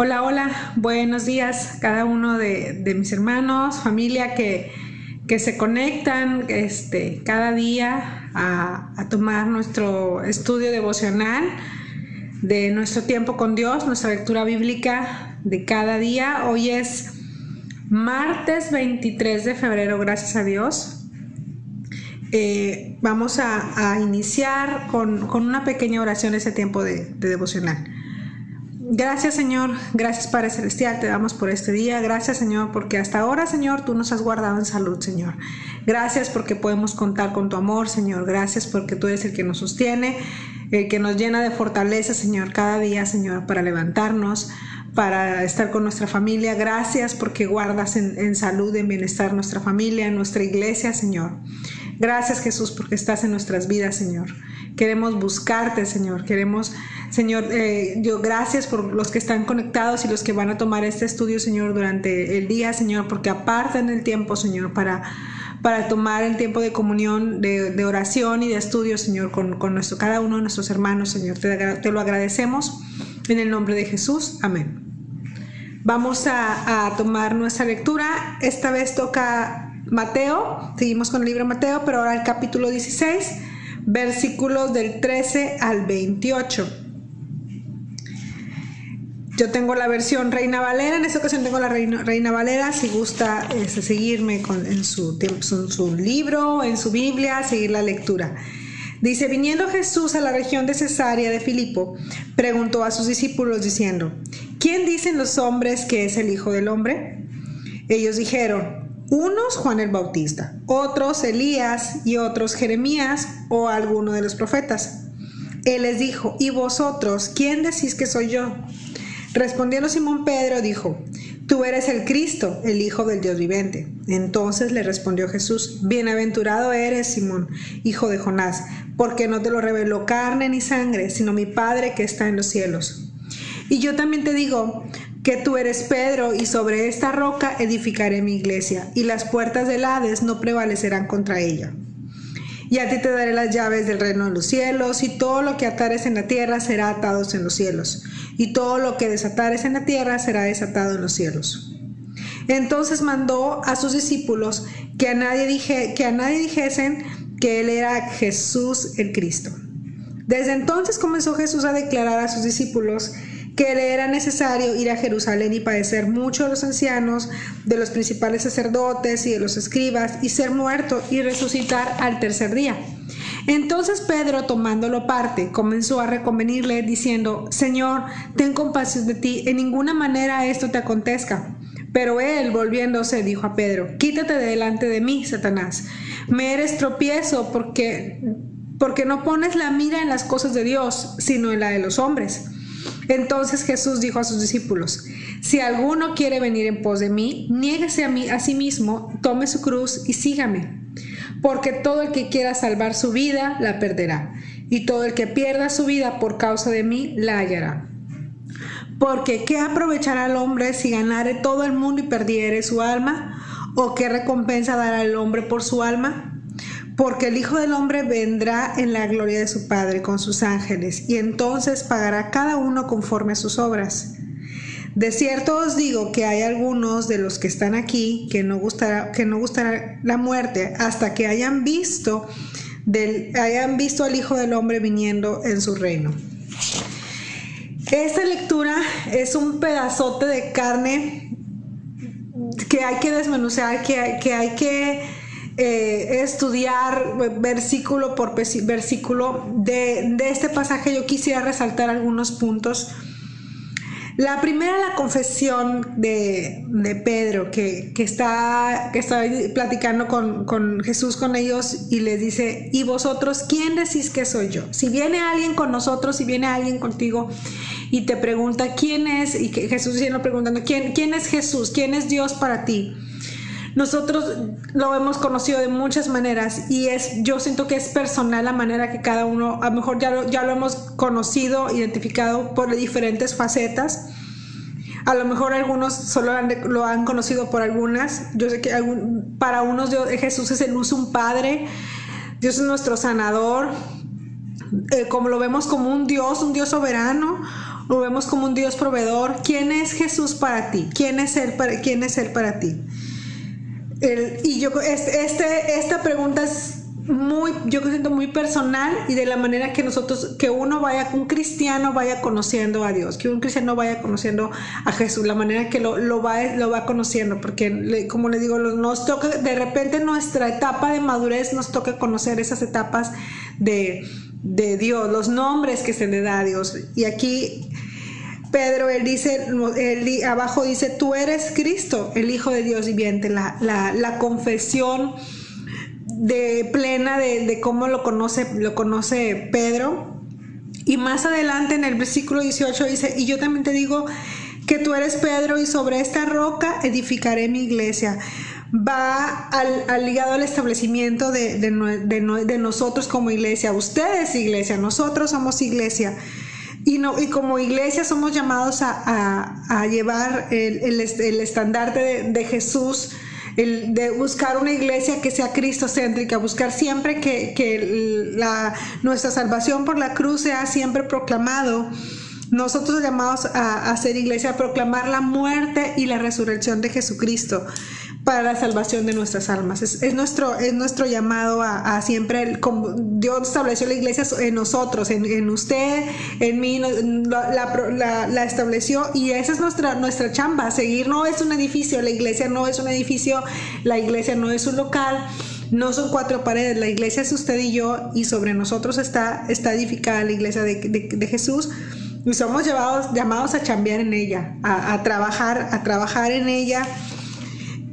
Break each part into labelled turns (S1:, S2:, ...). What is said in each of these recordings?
S1: Hola, hola, buenos días cada uno de, mis hermanos, familia que, se conectan este, cada día a, a, tomar nuestro estudio devocional de nuestro tiempo con Dios, nuestra lectura bíblica de cada día. Hoy es martes 23 de febrero, gracias a Dios. Eh, vamos a, iniciar con, una pequeña oración ese tiempo de, de devocional. Gracias Señor, gracias Padre Celestial, te damos por este día. Gracias Señor, porque hasta ahora Señor tú nos has guardado en salud Señor. Gracias porque podemos contar con tu amor Señor. Gracias porque tú eres el que nos sostiene, el que nos llena de fortaleza Señor cada día Señor para levantarnos, para estar con nuestra familia. Gracias porque guardas en, en salud, en bienestar nuestra familia, nuestra iglesia Señor. Gracias Jesús porque estás en nuestras vidas Señor. Queremos buscarte, Señor. Queremos, Señor, eh, yo gracias por los que están conectados y los que van a tomar este estudio, Señor, durante el día, Señor, porque apartan el tiempo, Señor, para, para tomar el tiempo de comunión, de, oración y de estudio, Señor, con, nuestro, cada uno de nuestros hermanos, Señor. Te, lo agradecemos en el nombre de Jesús. Amén. Vamos a tomar nuestra lectura. Esta vez toca Mateo. Seguimos con el libro Mateo, pero ahora el capítulo 16 versículos del 13 al 28. Yo tengo la versión Reina Valera, en esta ocasión tengo la Reina, Valera, si gusta seguirme en, su, en su libro, en su Biblia, seguir la lectura. Dice, viniendo Jesús a la región de Cesarea de Filipo, preguntó a sus discípulos diciendo, ¿quién dicen los hombres que es el Hijo del Hombre? Ellos dijeron, unos Juan el Bautista, otros Elías y otros Jeremías o alguno de los profetas. Él les dijo, ¿y vosotros quién decís que soy yo? Respondiendo Simón Pedro dijo, Tú eres el Cristo, el Hijo del Dios vivente. Entonces le respondió Jesús, Bienaventurado eres, Simón, hijo de Jonás, porque no te lo reveló carne ni sangre, sino mi Padre que está en los cielos. Y yo también te digo, que tú eres Pedro y sobre esta roca edificaré mi iglesia y las puertas del Hades no prevalecerán contra ella. Y a ti te daré las llaves del reino de los cielos y todo lo que atares en la tierra será atado en los cielos y todo lo que desatares en la tierra será desatado en los cielos. Entonces mandó a sus discípulos que a nadie, dije, que a nadie dijesen que él era Jesús el Cristo. Desde entonces comenzó Jesús a declarar a sus discípulos que le era necesario ir a Jerusalén y padecer mucho de los ancianos, de los principales sacerdotes y de los escribas, y ser muerto y resucitar al tercer día. Entonces Pedro, tomándolo parte, comenzó a reconvenirle, diciendo, Señor, ten compasión de ti, en ninguna manera esto te acontezca. Pero él, volviéndose, dijo a Pedro, Quítate de delante de mí, Satanás. Me eres tropiezo porque, porque no pones la mira en las cosas de Dios, sino en la de los hombres. Entonces Jesús dijo a sus discípulos, si alguno quiere venir en pos de mí, niéguese a, mí, a sí mismo, tome su cruz y sígame. Porque todo el que quiera salvar su vida, la perderá. Y todo el que pierda su vida por causa de mí, la hallará. Porque ¿qué aprovechará al hombre si ganare todo el mundo y perdiere su alma? ¿O qué recompensa dará el hombre por su alma? Porque el Hijo del Hombre vendrá en la gloria de su Padre con sus ángeles, y entonces pagará cada uno conforme a sus obras. De cierto os digo que hay algunos de los que están aquí que no gustará, que no gustará la muerte hasta que hayan visto, del, hayan visto al Hijo del Hombre viniendo en su reino. Esta lectura es un pedazote de carne que hay que desmenuzar, que que, hay que eh, estudiar versículo por versículo de, este pasaje, yo quisiera resaltar algunos puntos. La primera, la confesión de, Pedro, que, está, que está platicando con, con, Jesús, con ellos, y les dice, ¿y vosotros quién decís que soy yo? Si viene alguien con nosotros, si viene alguien contigo y te pregunta, ¿quién es? Y que Jesús sigue preguntando, ¿quién, ¿quién es Jesús? ¿Quién es Dios para ti? Nosotros lo hemos conocido de muchas maneras y es, yo siento que es personal la manera que cada uno, a lo mejor ya lo, ya lo hemos conocido, identificado por diferentes facetas. A lo mejor algunos solo lo han conocido por algunas. Yo sé que para unos Jesús es el luz, un padre. Dios es nuestro sanador. Eh, como lo vemos como un Dios, un Dios soberano lo vemos como un Dios proveedor. ¿Quién es Jesús para ti? ¿Quién es Él para, quién es él para ti? Y yo, este, esta pregunta es muy, yo siento muy personal y de la manera que nosotros, que uno vaya, un cristiano vaya conociendo a Dios, que un cristiano vaya conociendo a Jesús, la manera que lo, lo va, lo va conociendo, porque como le digo, nos toca, de repente nuestra etapa de madurez nos toca conocer esas etapas de, de Dios, los nombres que se le da a Dios. Y aquí Pedro, él dice, él, abajo dice, tú eres Cristo, el Hijo de Dios viviente, la, la, la confesión de plena de, cómo lo conoce, lo conoce Pedro. Y más adelante en el versículo 18 dice, y yo también te digo que tú eres Pedro y sobre esta roca edificaré mi iglesia. Va al, ligado al establecimiento de, de, nosotros como iglesia. Ustedes iglesia, nosotros somos iglesia. Y, no, y como iglesia somos llamados a, llevar el, el, el estandarte de, Jesús el de buscar una iglesia que sea cristocéntrica, buscar siempre que, la, nuestra salvación por la cruz sea siempre proclamado. Nosotros llamados a, a ser iglesia, a proclamar la muerte y la resurrección de Jesucristo para la salvación de nuestras almas. Es, nuestro, es nuestro llamado a, siempre, como Dios estableció la iglesia en nosotros, en, usted, en mí, la, estableció y esa es nuestra, nuestra chamba, seguir, no es un edificio, la iglesia no es un edificio, la iglesia no es un local. No son cuatro paredes, la iglesia es usted y yo y sobre nosotros está, está edificada la iglesia de, Jesús y somos llevados, llamados a chambear en ella, a, a trabajar, a trabajar en ella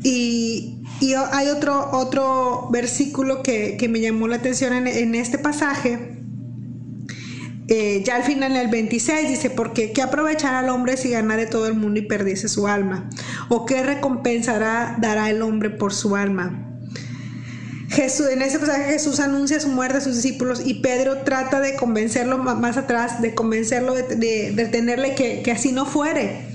S1: y, hay otro, otro versículo que, me llamó la atención en, este pasaje. Eh, ya al final en el 26 dice, porque ¿qué aprovechará el hombre si ganare todo el mundo y perdiese su alma? ¿O qué recompensará dará el hombre por su alma? Jesús, en ese pasaje Jesús anuncia su muerte a sus discípulos y Pedro trata de convencerlo más atrás, de convencerlo de, de, tenerle que, que así no fuere.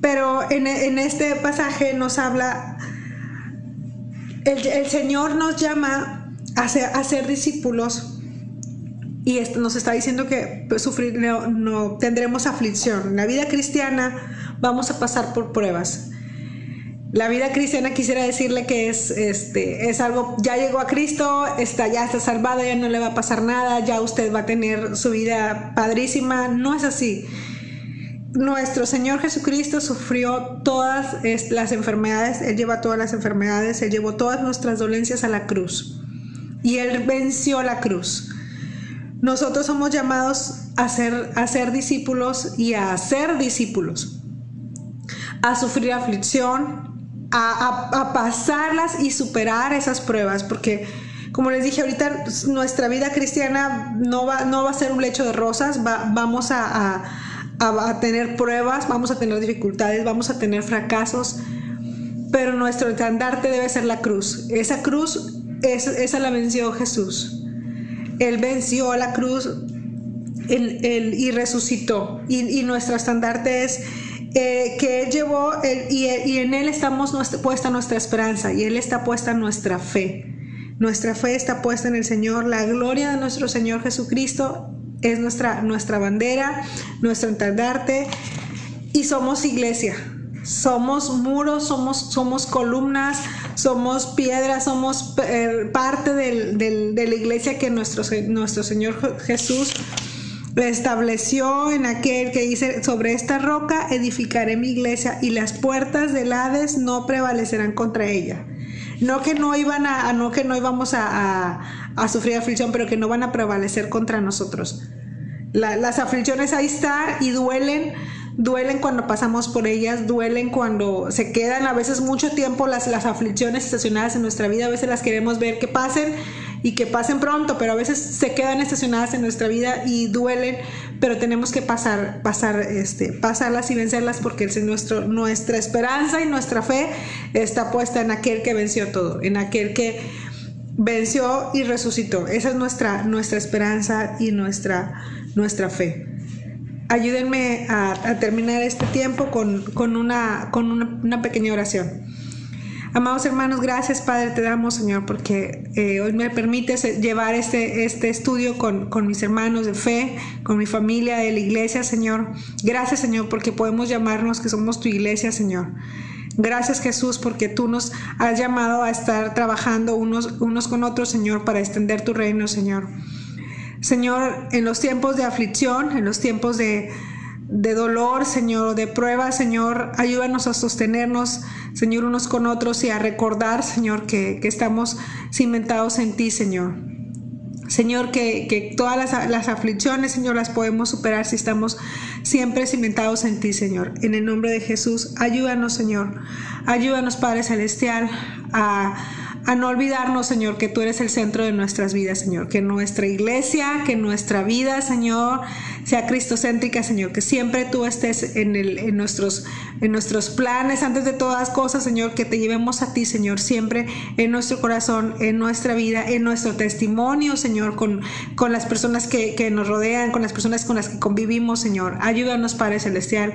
S1: Pero en, este pasaje nos habla, el, Señor nos llama a ser, discípulos y nos está diciendo que pues, sufrir no, tendremos aflicción. En la vida cristiana vamos a pasar por pruebas. La vida cristiana quisiera decirle que es, este, es algo, ya llegó a Cristo, está, ya está salvada, ya no le va a pasar nada, ya usted va a tener su vida padrísima. No es así nuestro Señor Jesucristo sufrió todas las enfermedades, Él lleva todas las enfermedades, Él llevó todas nuestras dolencias a la cruz y Él venció la cruz. Nosotros somos llamados a ser, a ser discípulos y a ser discípulos, a sufrir aflicción, a, pasarlas y superar esas pruebas, porque como les dije ahorita, nuestra vida cristiana no va, no va a ser un lecho de rosas, vamos a a, tener pruebas, vamos a tener dificultades, vamos a tener fracasos, pero nuestro estandarte debe ser la cruz. Esa cruz, esa la venció Jesús. Él venció a la cruz y resucitó. Y, nuestro estandarte es eh, que Él llevó y, en Él estamos puesta nuestra esperanza y Él está puesta nuestra fe. Nuestra fe está puesta en el Señor, la gloria de nuestro Señor Jesucristo es nuestra, nuestra bandera, nuestro estandarte y somos iglesia. Somos muros, somos, somos columnas, somos piedras, somos eh, parte de la iglesia que nuestro, nuestro Señor Jesús estableció en aquel que dice, sobre esta roca edificaré mi iglesia y las puertas del Hades no prevalecerán contra ella. No que no iban a, no que no íbamos a, sufrir aflicción, pero que no van a prevalecer contra nosotros. Las aflicciones ahí están y duelen, duelen cuando pasamos por ellas, duelen cuando se quedan a veces mucho tiempo las, las aflicciones estacionadas en nuestra vida, a veces las queremos ver que pasen y que pasen pronto, pero a veces se quedan estacionadas en nuestra vida y duelen, pero tenemos que pasar, pasar, este, pasarlas y vencerlas porque es nuestro, nuestra esperanza y nuestra fe está puesta en aquel que venció todo, en aquel que venció y resucitó. Esa es nuestra, nuestra esperanza y nuestra, nuestra fe. Ayúdenme a, terminar este tiempo con, una, con una pequeña oración. Amados hermanos, gracias Padre te damos Señor porque eh, hoy me permites llevar este, este estudio con, con, mis hermanos de fe, con mi familia de la iglesia Señor. Gracias Señor porque podemos llamarnos que somos tu iglesia Señor. Gracias Jesús porque tú nos has llamado a estar trabajando unos, unos con otros Señor para extender tu reino Señor. Señor, en los tiempos de aflicción, en los tiempos de, de dolor, Señor, de prueba, Señor, ayúdanos a sostenernos, Señor, unos con otros y a recordar, Señor, que, estamos cimentados en ti, Señor. Señor, que, todas las, las, aflicciones, Señor, las podemos superar si estamos siempre cimentados en ti, Señor. En el nombre de Jesús, ayúdanos, Señor. Ayúdanos, Padre Celestial, a a no olvidarnos, Señor, que tú eres el centro de nuestras vidas, Señor, que nuestra iglesia, que nuestra vida, Señor, sea cristocéntrica, Señor, que siempre tú estés en, el, en, nuestros, en nuestros planes, antes de todas cosas, Señor, que te llevemos a ti, Señor, siempre en nuestro corazón, en nuestra vida, en nuestro testimonio, Señor, con, con las personas que, que nos rodean, con las personas con las que convivimos, Señor. Ayúdanos, Padre Celestial,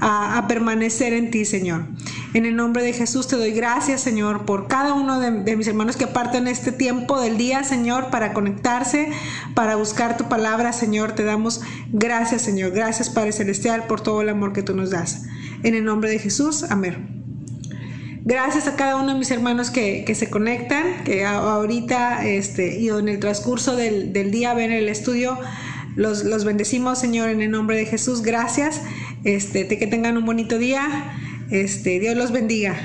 S1: a, permanecer en ti, Señor. En el nombre de Jesús te doy gracias, Señor, por cada uno de, mis hermanos que parten este tiempo del día, Señor, para conectarse, para buscar tu palabra, Señor. Te damos gracias, Señor. Gracias, Padre Celestial, por todo el amor que tú nos das. En el nombre de Jesús, amén. Gracias a cada uno de mis hermanos que, se conectan, que ahorita este, y en el transcurso del, día ven el estudio. Los, los, bendecimos, Señor, en el nombre de Jesús. Gracias. Este, que tengan un bonito día. Este, Dios los bendiga.